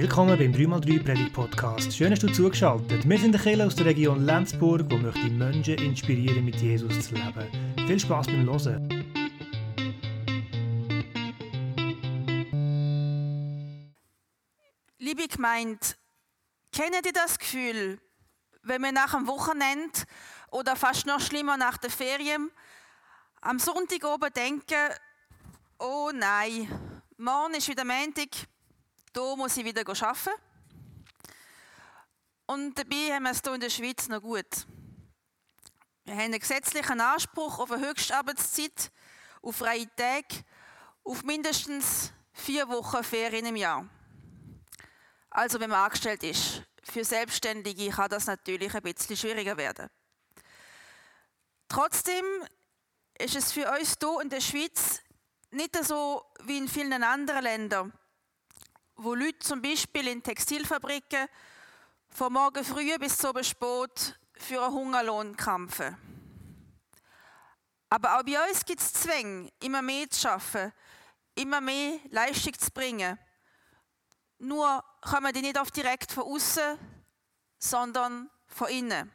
Willkommen beim 3x3 Predigt Podcast. Schön, dass du zugeschaltet. Wir sind der Kirche aus der Region Lenzburg, wo möchte Menschen inspirieren, mit Jesus zu leben. Viel Spaß beim Hören. Liebe Gemeinde, kennen ihr das Gefühl, wenn wir nach dem Wochenende oder fast noch schlimmer nach der Ferien am Sonntag oben denken, oh nein, morgen ist wieder Montag, da muss ich wieder arbeiten. Und dabei haben wir es hier in der Schweiz noch gut. Wir haben einen gesetzlichen Anspruch auf eine Höchstarbeitszeit, auf freie Tage, auf mindestens vier Wochen Ferien im Jahr. Also wenn man angestellt ist. Für Selbstständige kann das natürlich ein bisschen schwieriger werden. Trotzdem ist es für uns hier in der Schweiz nicht so wie in vielen anderen Ländern, wo Leute zum Beispiel in Textilfabriken von morgen früh bis zum spät für einen Hungerlohn kämpfen. Aber auch bei uns gibt es Zwänge, immer mehr zu arbeiten, immer mehr Leistung zu bringen. Nur kommen die nicht oft direkt von außen, sondern von innen.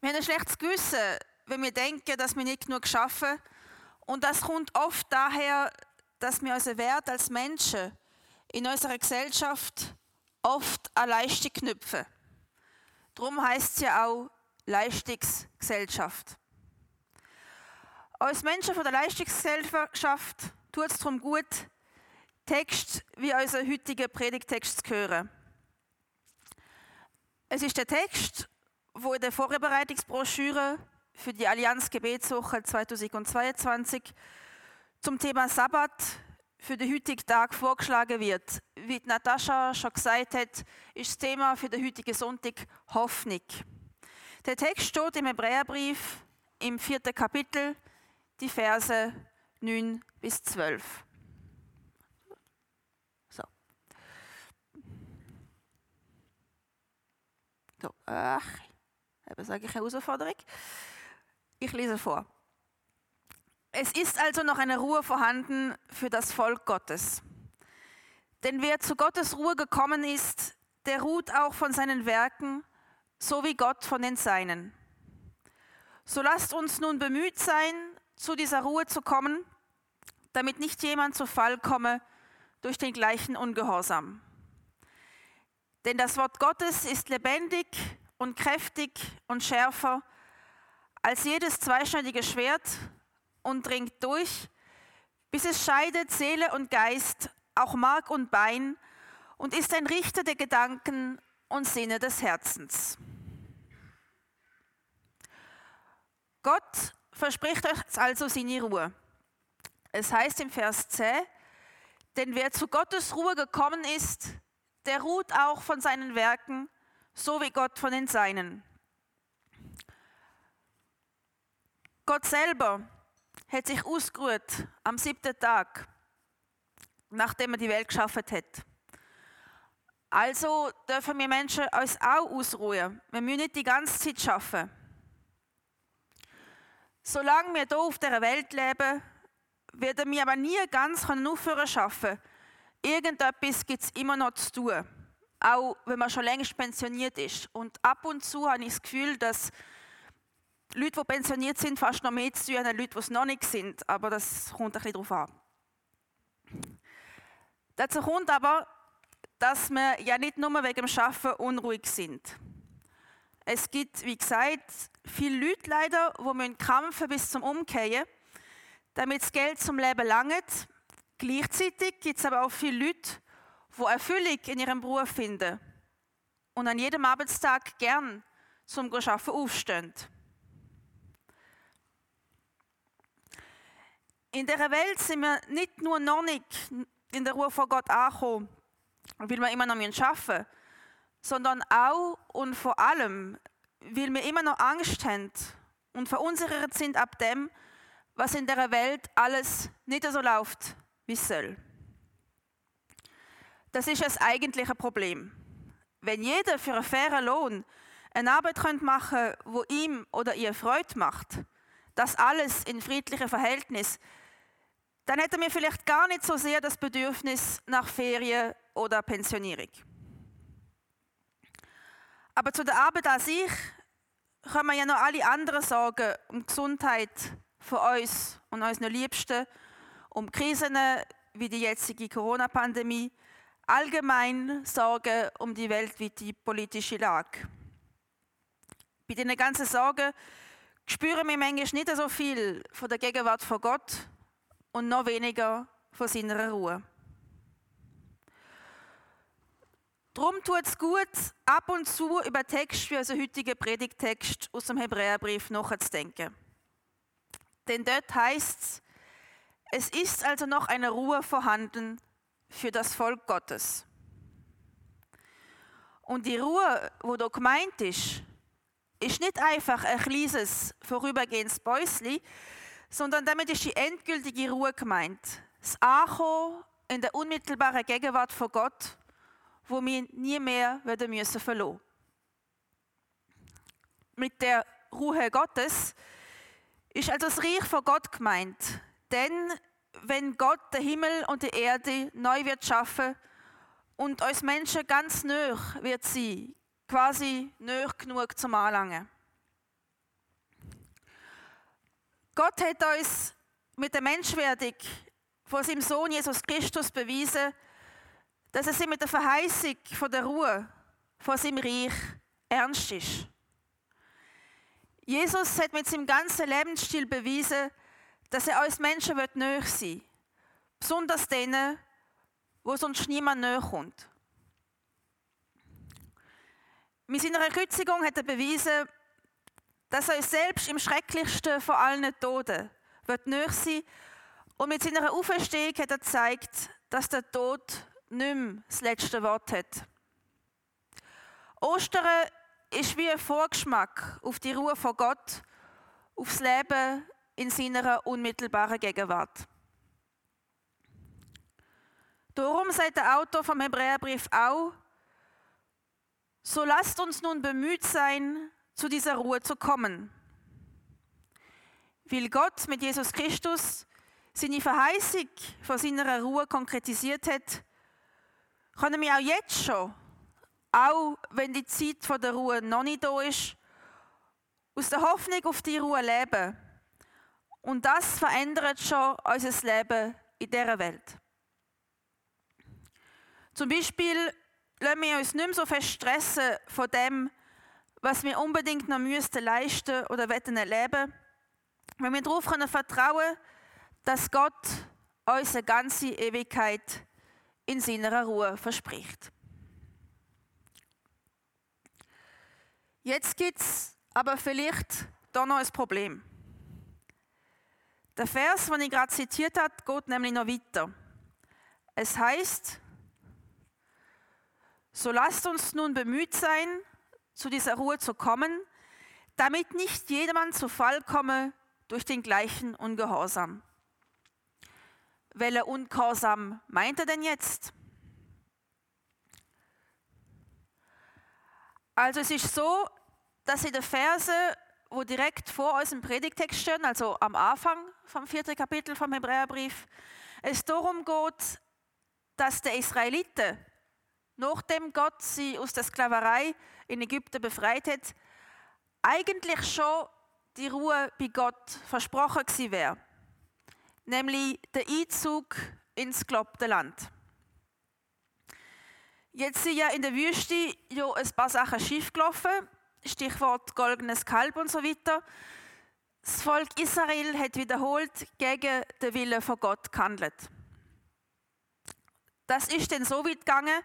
Wir haben ein schlechtes Gewissen, wenn wir denken, dass wir nicht genug schaffen. Und das kommt oft daher, dass wir unseren Wert als Menschen in unserer Gesellschaft oft an Leistung knüpfen. Darum heißt es ja auch Leistungsgesellschaft. Als Menschen von der Leistungsgesellschaft tut es darum gut, Text wie unser heutiger Predigtext zu hören. Es ist der Text, wo in der Vorbereitungsbroschüre für die Allianz Gebetswoche 2022 zum Thema Sabbat für den heutigen Tag vorgeschlagen wird. Wie Natascha schon gesagt hat, ist das Thema für den heutigen Sonntag Hoffnung. Der Text steht im Hebräerbrief im vierten Kapitel, die Verse 9 bis 12. So. so. Ach, eben sage ich eine Herausforderung. Ich lese vor. Es ist also noch eine Ruhe vorhanden für das Volk Gottes. Denn wer zu Gottes Ruhe gekommen ist, der ruht auch von seinen Werken, so wie Gott von den Seinen. So lasst uns nun bemüht sein, zu dieser Ruhe zu kommen, damit nicht jemand zu Fall komme durch den gleichen Ungehorsam. Denn das Wort Gottes ist lebendig und kräftig und schärfer als jedes zweischneidige Schwert und dringt durch, bis es scheidet Seele und Geist, auch Mark und Bein und ist ein Richter der Gedanken und Sinne des Herzens. Gott verspricht euch also seine Ruhe. Es heißt im Vers 10, denn wer zu Gottes Ruhe gekommen ist, der ruht auch von seinen Werken, so wie Gott von den Seinen. Gott selber hat sich ausgeruht am siebten Tag, nachdem er die Welt geschaffen hat. Also dürfen wir Menschen uns auch ausruhen. Wir müssen nicht die ganze Zeit schaffen. Solange wir hier auf der Welt leben, werden wir aber nie ganz aufhören zu arbeiten. Irgendetwas gibt es immer noch zu tun. Auch wenn man schon längst pensioniert ist. Und ab und zu habe ich das Gefühl, dass Leute, die pensioniert sind, fast noch mehr zu tun als Leute, die es noch nicht sind. Aber das kommt ein bisschen darauf an. Dazu kommt aber, dass wir ja nicht nur wegen dem Arbeiten unruhig sind. Es gibt, wie gesagt, viele Leute leider, die kämpfen bis zum Umkehren, damit das Geld zum Leben langt. Gleichzeitig gibt es aber auch viele Leute, die Erfüllung in ihrem Beruf finden und an jedem Arbeitstag gern zum Arbeiten aufstehen. In dieser Welt sind wir nicht nur noch nicht in der Ruhe vor Gott angekommen, weil wir immer noch arbeiten müssen, sondern auch und vor allem, weil wir immer noch Angst haben und verunsichert sind ab dem, was in der Welt alles nicht so läuft, wie es soll. Das ist das eigentliche Problem. Wenn jeder für einen fairen Lohn eine Arbeit machen könnte, wo ihm oder ihr Freude macht, das alles in friedlichen Verhältnis, dann hätten wir vielleicht gar nicht so sehr das Bedürfnis nach Ferien oder Pensionierung. Aber zu der Arbeit an sich kommen ja noch alle anderen Sorgen um Gesundheit von uns und unseren Liebsten, um Krisen wie die jetzige Corona-Pandemie, allgemein Sorgen um die weltweite politische Lage. Bei diesen ganzen Sorgen spüren wir manchmal nicht so viel von der Gegenwart von Gott und noch weniger von seiner Ruhe. Darum tut es gut, ab und zu über Text wie unseren heutigen Predigtext aus dem Hebräerbrief nachzudenken. Denn dort heißt es, es ist also noch eine Ruhe vorhanden für das Volk Gottes. Und die Ruhe, wo da gemeint ist, ist nicht einfach ein kleines vorübergehendes Bäusli, sondern damit ist die endgültige Ruhe gemeint. Das Ankommen in der unmittelbaren Gegenwart von Gott, wo wir nie mehr werden müssen verloren. Mit der Ruhe Gottes ist also das Reich von Gott gemeint. Denn wenn Gott den Himmel und die Erde neu wird schaffen und uns Menschen ganz nöch wird sie, quasi nöch genug zum Anlangen. Gott hat uns mit der Menschwerdung von seinem Sohn Jesus Christus bewiesen, dass es ihm mit der Verheißung von der Ruhe von seinem Reich ernst ist. Jesus hat mit seinem ganzen Lebensstil bewiesen, dass er uns Menschen näher sein Besonders denen, wo sonst niemand näher kommt. Mit seiner Kreuzigung hat er bewiesen, dass er selbst im schrecklichsten von allen Toden wird näher sein und mit seiner Auferstehung hat er gezeigt, dass der Tod nicht mehr das letzte Wort hat. Ostern ist wie ein Vorgeschmack auf die Ruhe von Gott, aufs Leben in seiner unmittelbaren Gegenwart. Darum sagt der Autor vom Hebräerbrief auch, so lasst uns nun bemüht sein, zu dieser Ruhe zu kommen. Weil Gott mit Jesus Christus seine Verheißung von seiner Ruhe konkretisiert hat, können wir auch jetzt schon, auch wenn die Zeit von der Ruhe noch nicht da ist, aus der Hoffnung auf die Ruhe leben. Und das verändert schon unser Leben in dieser Welt. Zum Beispiel lassen wir uns nicht mehr so fest stressen von dem, was wir unbedingt noch müssten leisten oder wollen erleben, wenn wir darauf vertrauen können, dass Gott uns eine ganze Ewigkeit in seiner Ruhe verspricht. Jetzt gibt es aber vielleicht da noch ein Problem. Der Vers, den ich gerade zitiert habe, geht nämlich noch weiter. Es heißt, so lasst uns nun bemüht sein, zu dieser Ruhe zu kommen, damit nicht jedermann zu Fall komme durch den gleichen Ungehorsam. Welcher Ungehorsam meint er denn jetzt? Also es ist so, dass in den Verse, wo direkt vor unserem Predigtext stehen, also am Anfang vom vierten Kapitel vom Hebräerbrief, es darum geht, dass die Israeliten nachdem Gott sie aus der Sklaverei in Ägypten befreit hat, eigentlich schon die Ruhe bei Gott versprochen gewesen wäre. Nämlich der Einzug ins gelobte Land. Jetzt sind ja in der Wüste ja ein paar Sachen schief gelaufen, Stichwort goldenes Kalb und so weiter. Das Volk Israel hat wiederholt gegen den Willen von Gott gehandelt. Das ist dann so weit gegangen,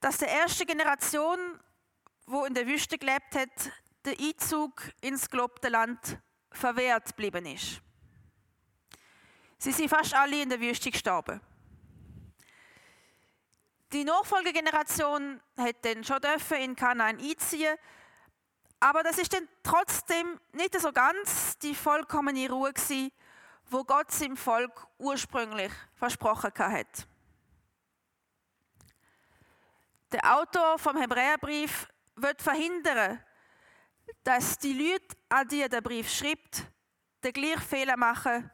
dass der erste Generation, wo in der Wüste gelebt hat, der Einzug ins gelobte Land verwehrt geblieben ist. Sie sind fast alle in der Wüste gestorben. Die Nachfolgegeneration hat dann schon dürfen in Kanaan einziehen, aber das ist dann trotzdem nicht so ganz die vollkommene Ruhe gewesen, wo Gott seinem Volk ursprünglich versprochen hat. Der Autor vom Hebräerbrief wird verhindern, dass die Leute, an die der Brief schreibt, den gleichen Fehler machen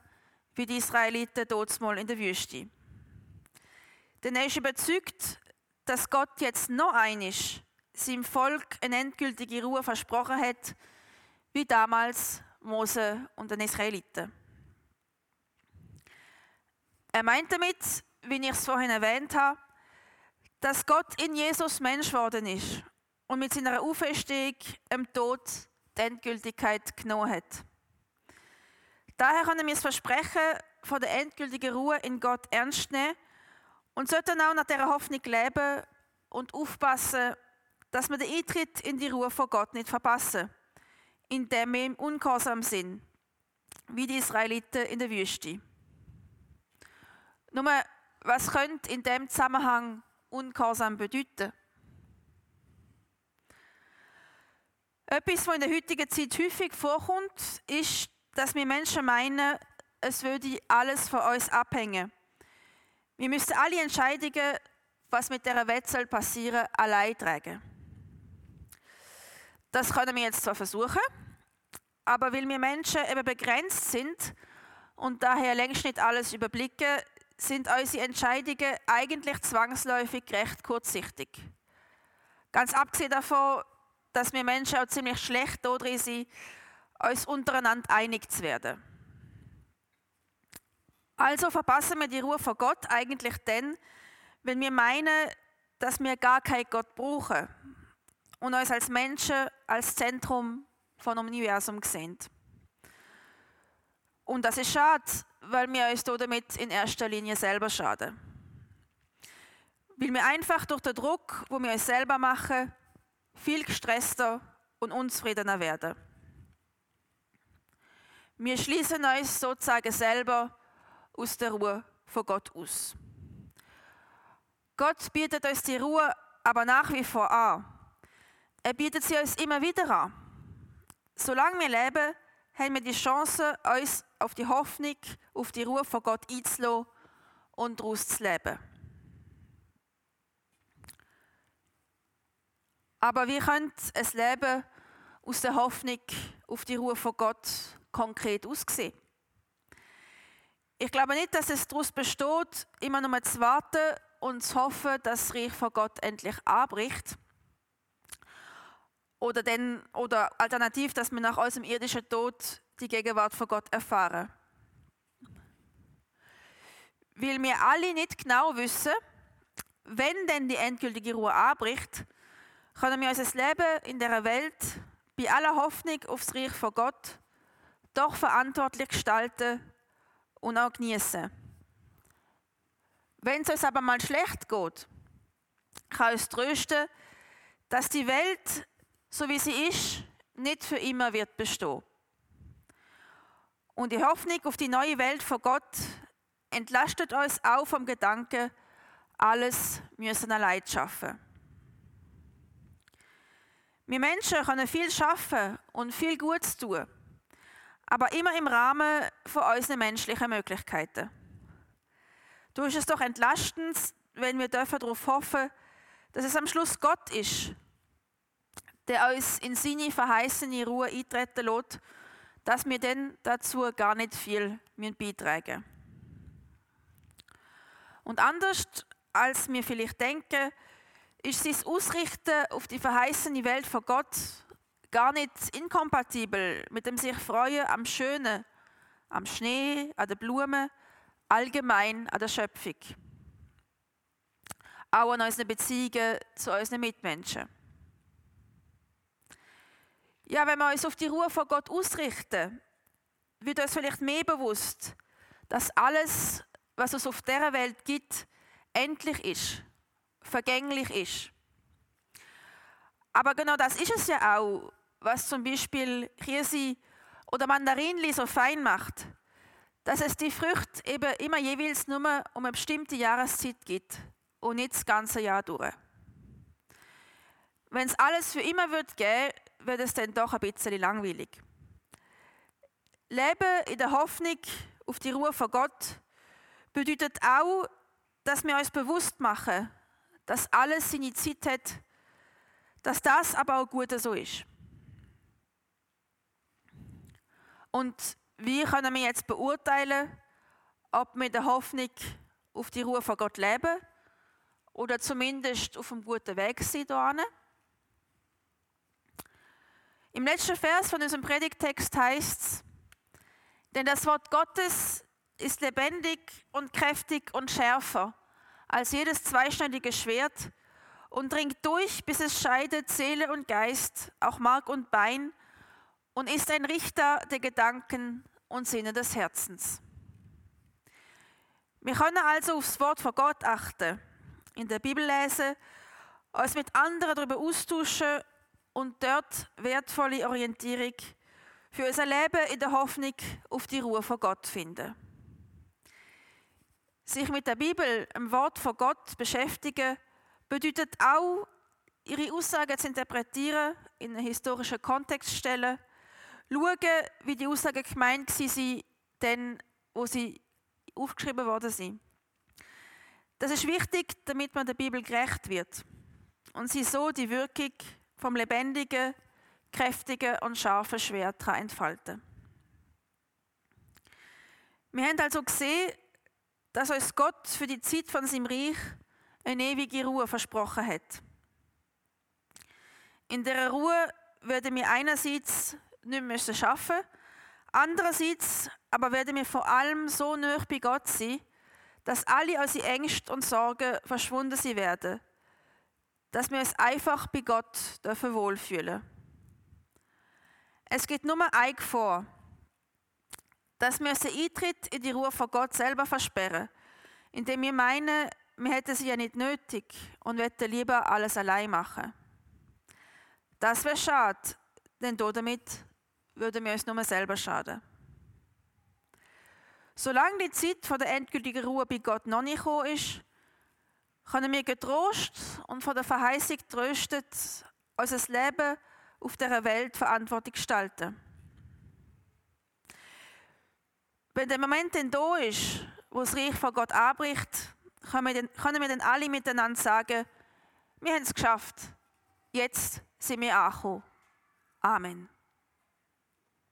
wie die Israeliten dort in der Wüste. Denn er ist überzeugt, dass Gott jetzt noch einig seinem Volk eine endgültige Ruhe versprochen hat, wie damals Mose und den Israeliten. Er meint damit, wie ich es vorhin erwähnt habe, dass Gott in Jesus Mensch geworden ist und mit seiner Auferstehung im Tod die Endgültigkeit genommen hat. Daher können wir das Versprechen von der endgültigen Ruhe in Gott ernst nehmen und sollten auch nach dieser Hoffnung leben und aufpassen, dass wir den Eintritt in die Ruhe von Gott nicht verpassen, indem wir im Ungehorsam sind, wie die Israeliten in der Wüste. Nur, was könnte in dem Zusammenhang Ungehorsam bedeuten? Etwas, was in der heutigen Zeit häufig vorkommt, ist, dass wir Menschen meinen, es würde alles von uns abhängen. Wir müssen alle Entscheidungen, was mit Welt soll passieren, allein tragen. Das können wir jetzt zwar versuchen, aber weil wir Menschen eben begrenzt sind und daher längst nicht alles überblicken, sind unsere Entscheidungen eigentlich zwangsläufig recht kurzsichtig. Ganz abgesehen davon, dass wir Menschen auch ziemlich schlecht darin sind, uns untereinander einig zu werden. Also verpassen wir die Ruhe von Gott eigentlich dann, wenn wir meinen, dass wir gar keinen Gott brauchen und uns als Menschen als Zentrum von Universum sehen. Und das ist schade, weil wir uns damit in erster Linie selber schaden. Weil wir einfach durch den Druck, wo wir uns selber machen, viel gestresster und unzufriedener werden. Wir schließen uns sozusagen selber aus der Ruhe von Gott aus. Gott bietet uns die Ruhe aber nach wie vor an. Er bietet sie uns immer wieder an. Solange wir leben, haben wir die Chance, uns auf die Hoffnung, auf die Ruhe von Gott einzulassen und daraus zu leben. Aber wie könnte ein Leben aus der Hoffnung auf die Ruhe von Gott konkret aussehen? Ich glaube nicht, dass es daraus besteht, immer nur zu warten und zu hoffen, dass das Reich von Gott endlich anbricht. Oder, denn, oder alternativ, dass wir nach unserem irdischen Tod die Gegenwart von Gott erfahren. Weil wir alle nicht genau wissen, wenn denn die endgültige Ruhe anbricht, können wir unser Leben in der Welt bei aller Hoffnung aufs Reich von Gott doch verantwortlich gestalten und auch genießen. Wenn es uns aber mal schlecht geht, kann uns trösten, dass die Welt, so wie sie ist, nicht für immer wird bestehen. Und die Hoffnung auf die neue Welt von Gott entlastet uns auch vom Gedanken, alles müssen allein schaffen. Wir Menschen können viel schaffen und viel Gutes tun, aber immer im Rahmen von unseren menschlichen Möglichkeiten. Du ist es doch entlastend, wenn wir darauf hoffen, dass es am Schluss Gott ist, der uns in seine verheißene Ruhe eintreten lässt, dass wir dann dazu gar nicht viel beitragen. Und anders als wir vielleicht denken, ist sein Ausrichten auf die verheißene Welt von Gott gar nicht inkompatibel mit dem sich freuen am Schönen, am Schnee, an den Blumen, allgemein an der Schöpfung. Auch an unseren Beziehungen zu unseren Mitmenschen. Ja, wenn wir uns auf die Ruhe von Gott ausrichten, wird uns vielleicht mehr bewusst, dass alles, was es auf dieser Welt gibt, endlich ist vergänglich ist. Aber genau das ist es ja auch, was zum Beispiel Kirsi oder Mandarinli so fein macht, dass es die Früchte eben immer jeweils nur um eine bestimmte Jahreszeit gibt und nicht das ganze Jahr durch. Wenn es alles für immer wird geben, wird es dann doch ein bisschen langweilig. Leben in der Hoffnung auf die Ruhe von Gott bedeutet auch, dass wir uns bewusst machen, dass alles seine Zeit hat, dass das aber auch gut so ist. Und wie können wir jetzt beurteilen, ob wir in der Hoffnung auf die Ruhe von Gott leben oder zumindest auf einem guten Weg sind hierhin. Im letzten Vers von unserem Predigtext heißt es, denn das Wort Gottes ist lebendig und kräftig und schärfer als jedes zweischneidige Schwert und dringt durch, bis es scheidet Seele und Geist, auch Mark und Bein und ist ein Richter der Gedanken und Sinne des Herzens. Wir können also aufs Wort von Gott achten, in der Bibel lesen, uns mit anderen darüber austauschen und dort wertvolle Orientierung für unser Leben in der Hoffnung auf die Ruhe von Gott finden. Sich mit der Bibel, dem Wort von Gott beschäftigen, bedeutet auch, ihre Aussagen zu interpretieren, in einen historischen Kontext zu stellen, schauen, wie die Aussagen gemeint waren, denn wo sie aufgeschrieben worden sind. Das ist wichtig, damit man der Bibel gerecht wird und sie so die Wirkung vom lebendigen, kräftigen und scharfen Schwert entfalten Wir haben also gesehen, dass uns Gott für die Zeit von seinem Reich eine ewige Ruhe versprochen hat. In der Ruhe werden wir einerseits nicht müssen schaffen, andererseits aber werden wir vor allem so nah bei Gott sein, dass alle unsere Ängste und Sorgen verschwunden sein werden, dass wir uns einfach bei Gott dürfen wohlfühlen. Es gibt nur ein vor, dass wir unseren Eintritt in die Ruhe von Gott selber versperren, indem wir meinen, wir hätten sie ja nicht nötig und wollten lieber alles allein machen. Das wäre schade, denn damit würden wir uns nur selber schaden. Solange die Zeit von der endgültigen Ruhe bei Gott noch nicht gekommen ist, können wir getrost und von der Verheißung tröstet unser Leben auf dieser Welt verantwortlich gestalten. Wenn der Moment dann da ist, wo das Reich von Gott dann, können wir dann alle miteinander sagen, wir haben es geschafft. Jetzt sind wir angekommen. Amen.